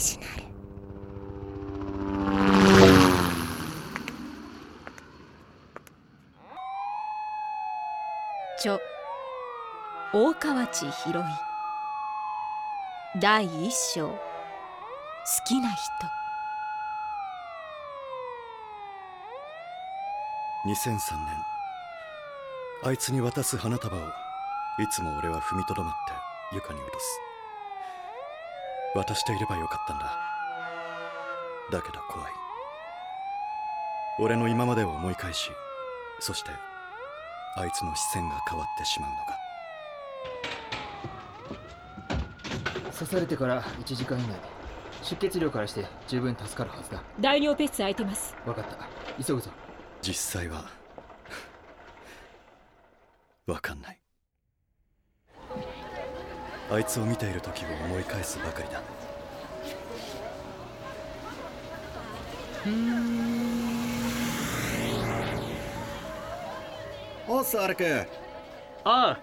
ジナル著大河内博い。第一章。好きな人。2003年。あいつに渡す花束をいつも俺は踏みとどまって床に落とす渡していればよかったんだ。だけど怖い。俺の今までを思い返しそしてあいつの視線が変わってしまうのが。刺されてから1時間以内出血量からして十分助かるはずだ。大尿ペス空いてます。分かった。急ぐぞ。実際はわかんないあいつを見ている時を思い返すばかりだ。おっすアルクおう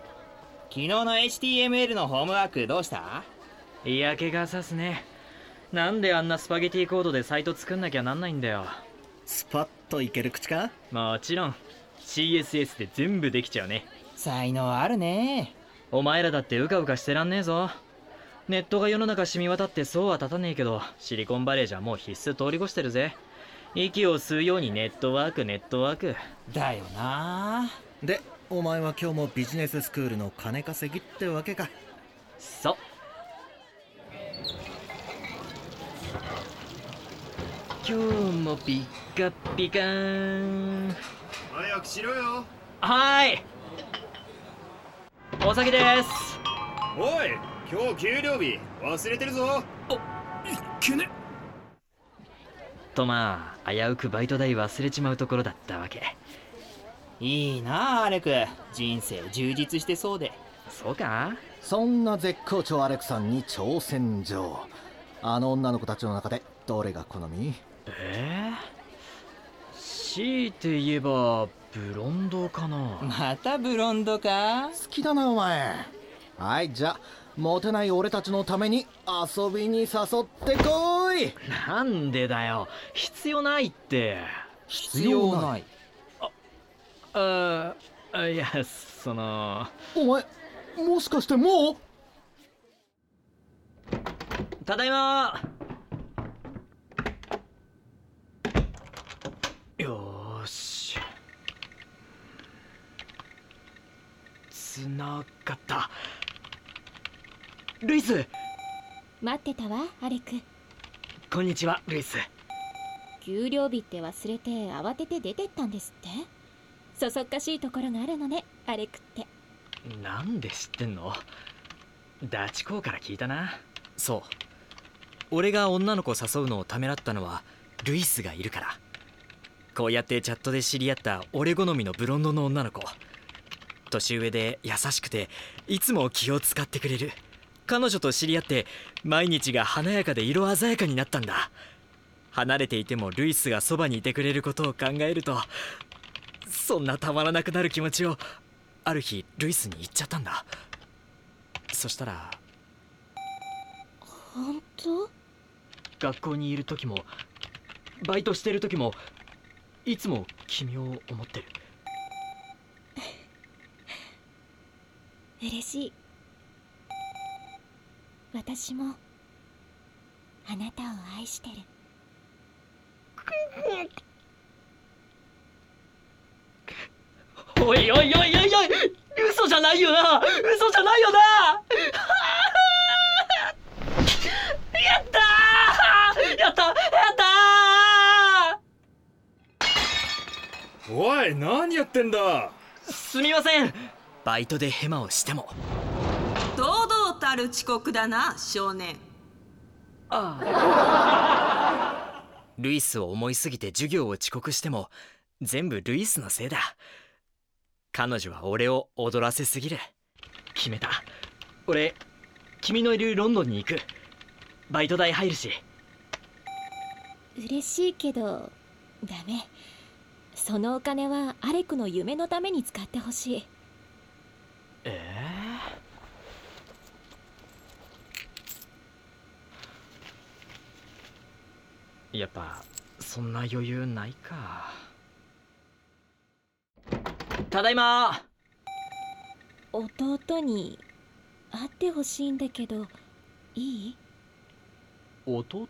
昨日の HTML のホームワークどうした？嫌気がさすね。なんであんなスパゲティコードでサイト作んなきゃなんないんだよ。スパッといける口か？もちろん。CSS で全部できちゃうね。才能あるねお前らだってうかうかしてらんねえぞ。ネットが世の中染み渡ってそうは立たねえけどシリコンバレーじゃもう必須通り越してるぜ。息を吸うようにネットワークネットワーク。だよな。でお前は今日もビジネススクールの金稼ぎってわけか。そう。今日もピッカピカーン。早くしろよ。はーいお酒です。おい今日給料日忘れてるぞ。とまあ危うくバイト代忘れちまうところだったわけ。いいなアレク。人生充実してそうで。そうか？そんな絶好調アレクさんに挑戦状。あの女の子たちの中でどれが好み？えー、強いて言えばブロンドかな？またブロンドか？好きだなお前。はいじゃあモテない俺たちのために遊びに誘ってこい。なんでだよ。必要ないって。必要ない。ああいやその。お前もしかしてもう？ただいまよーしつながった。ルイス。待ってたわアレク。こんにちはルイス。給料日って忘れて慌てて出てったんですって？そそっかしいところがあるのねアレクって。なんで知ってんの？ダチ公から聞いたな。そう。俺が女の子誘うのをためらったのはルイスがいるから。こうやってチャットで知り合った俺好みのブロンドの女の子年上で優しくていつも気を使ってくれる。彼女と知り合って毎日が華やかで色鮮やかになったんだ。離れていてもルイスがそばにいてくれることを考えるとそんなたまらなくなる気持ちをある日ルイスに言っちゃったんだ。そしたら本当？学校にいる時もバイトしてる時もいつも君を思ってる嬉しい。私もあなたを愛してる。おいおいおいおいおい嘘じゃないよな。嘘じゃないよな。やったー。やったやったおい何やってんだ。ーすみませんバイトでヘマをしても。堂々たる遅刻だな少年。ルイスを思いすぎて授業を遅刻しても全部ルイスのせいだ。彼女は俺を踊らせすぎる。決めた。俺君のいるロンドンに行く。バイト代入るし。嬉しいけどダメ。そのお金はアレクの夢のために使ってほしいえやっぱそんな余裕ないか。ただいま。弟に会ってほしいんだけどいい？弟？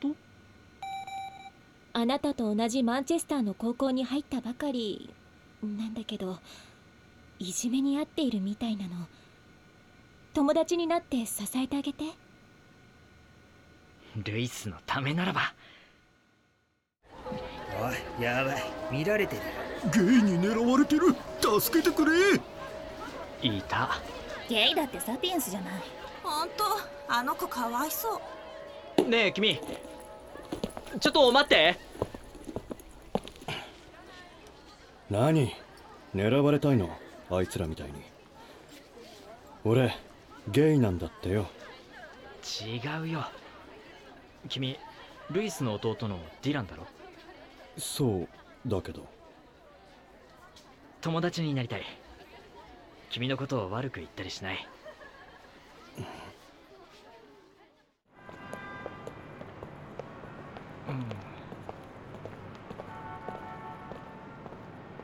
あなたと同じマンチェスターの高校に入ったばかりなんだけどいじめに遭っているみたいなの。友達になって支えてあげて。ルイスのためならば。おいやばい。見られてる。ゲイに狙われてる。助けてくれ。いた。ゲイだってサピエンスじゃない。ほんとあの子かわいそう。ねえ君。ちょっと待って。何？狙われたいの？あいつらみたいに。俺ゲイなんだってよ。違うよ。君ルイスの弟のディランだろ？そうだけど。友達になりたい。君のことを悪く言ったりしない。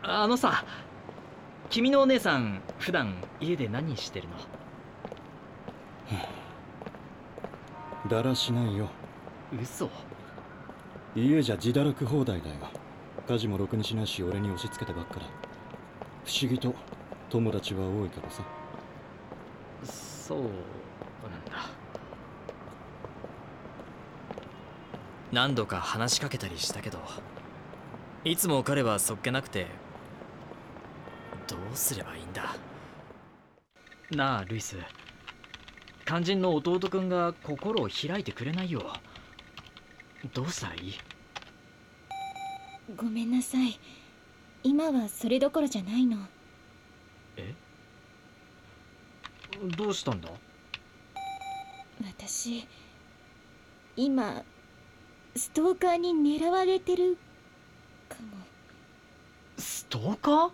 あのさ君のお姉さん普段家で何してるの？だらしないよ。嘘。家じゃ自堕落放題だよ。家事もろくにしないし俺に押し付けてばっかだ。不思議と友達は多いからさ。そうなんだ。何度か話しかけたりしたけどいつも彼はそっけなくてどうすればいいんだ？なあルイス。肝心の弟くんが心を開いてくれないよどうしたらいい？ごめんなさい。今はそれどころじゃないの。え？どうしたんだ？私今ストーカーに狙われてるかも。ストーカー？